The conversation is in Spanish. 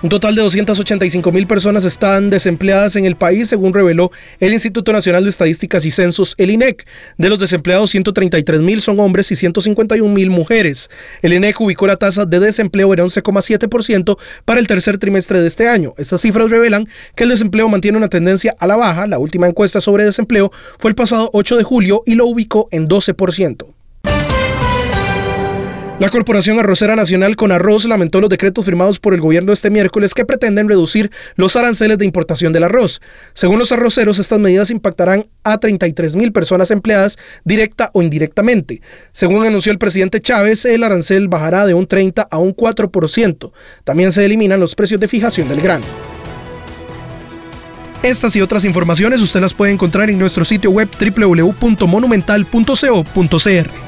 Un total de 285 mil personas están desempleadas en el país, según reveló el Instituto Nacional de Estadísticas y Censos, el INEC. De los desempleados, 133 mil son hombres y 151 mil mujeres. El INEC ubicó la tasa de desempleo en 11,7% para el tercer trimestre de este año. Estas cifras revelan que el desempleo mantiene una tendencia a la baja. La última encuesta sobre desempleo fue el pasado 8 de julio y lo ubicó en 12%. La Corporación Arrocera Nacional con Arroz lamentó los decretos firmados por el gobierno este miércoles que pretenden reducir los aranceles de importación del arroz. Según los arroceros, estas medidas impactarán a 33 mil personas empleadas directa o indirectamente. Según anunció el presidente Chávez, el arancel bajará de un 30 a un 4%. También se eliminan los precios de fijación del grano. Estas y otras informaciones usted las puede encontrar en nuestro sitio web www.monumental.co.cr.